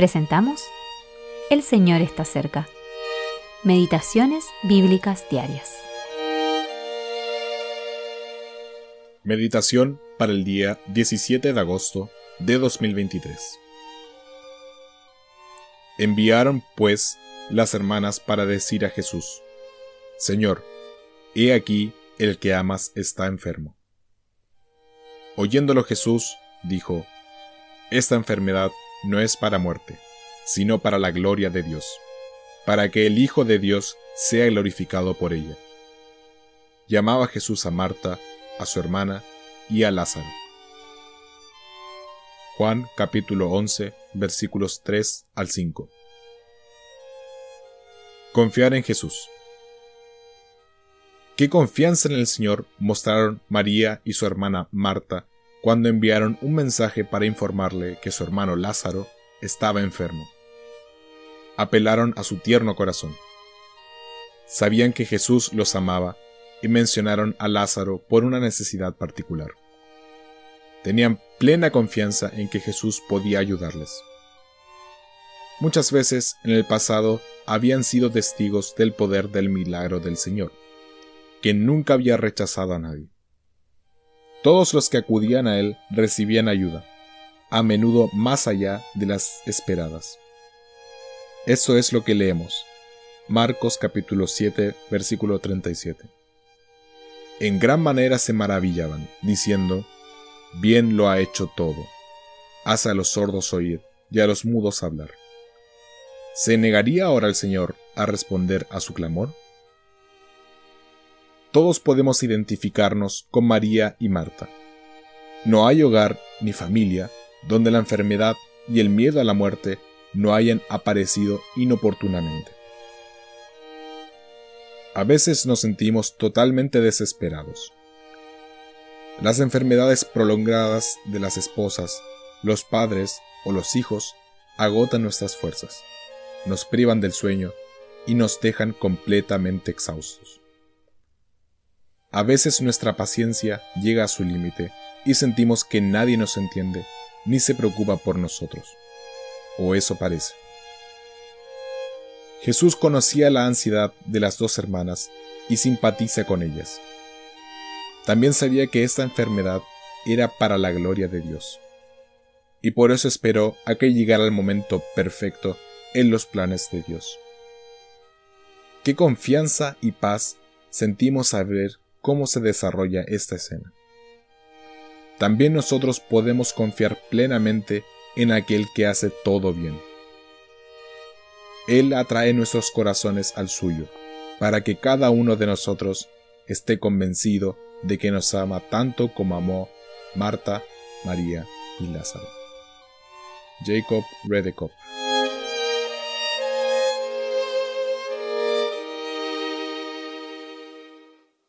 presentamos El Señor está cerca. Meditaciones Bíblicas Diarias. Meditación para el día 17 de agosto de 2023. Enviaron, pues, las hermanas para decir a Jesús, Señor, he aquí el que amas está enfermo. Oyéndolo Jesús, dijo, Esta enfermedad no es para muerte, sino para la gloria de Dios, para que el Hijo de Dios sea glorificado por ella. Llamaba Jesús a Marta, a su hermana y a Lázaro. Juan capítulo 11 versículos 3 al 5. Confiar en Jesús. ¿Qué confianza en el Señor mostraron María y su hermana Marta cuando enviaron un mensaje para informarle que su hermano Lázaro estaba enfermo. Apelaron a su tierno corazón. Sabían que Jesús los amaba y mencionaron a Lázaro por una necesidad particular. Tenían plena confianza en que Jesús podía ayudarles. Muchas veces en el pasado habían sido testigos del poder del milagro del Señor, que nunca había rechazado a nadie. Todos los que acudían a él recibían ayuda, a menudo más allá de las esperadas. Eso es lo que leemos. Marcos capítulo 7, versículo 37. En gran manera se maravillaban, diciendo, Bien lo ha hecho todo. Hace a los sordos oír y a los mudos hablar. ¿Se negaría ahora el Señor a responder a su clamor? Todos podemos identificarnos con María y Marta. No hay hogar ni familia donde la enfermedad y el miedo a la muerte no hayan aparecido inoportunamente. A veces nos sentimos totalmente desesperados. Las enfermedades prolongadas de las esposas, los padres o los hijos agotan nuestras fuerzas, nos privan del sueño y nos dejan completamente exhaustos. A veces nuestra paciencia llega a su límite y sentimos que nadie nos entiende ni se preocupa por nosotros. O eso parece. Jesús conocía la ansiedad de las dos hermanas y simpatiza con ellas. También sabía que esta enfermedad era para la gloria de Dios. Y por eso esperó a que llegara el momento perfecto en los planes de Dios. Qué confianza y paz sentimos al ver cómo se desarrolla esta escena. También nosotros podemos confiar plenamente en aquel que hace todo bien. Él atrae nuestros corazones al suyo, para que cada uno de nosotros esté convencido de que nos ama tanto como amó Marta, María y Lázaro. Jacob Redekop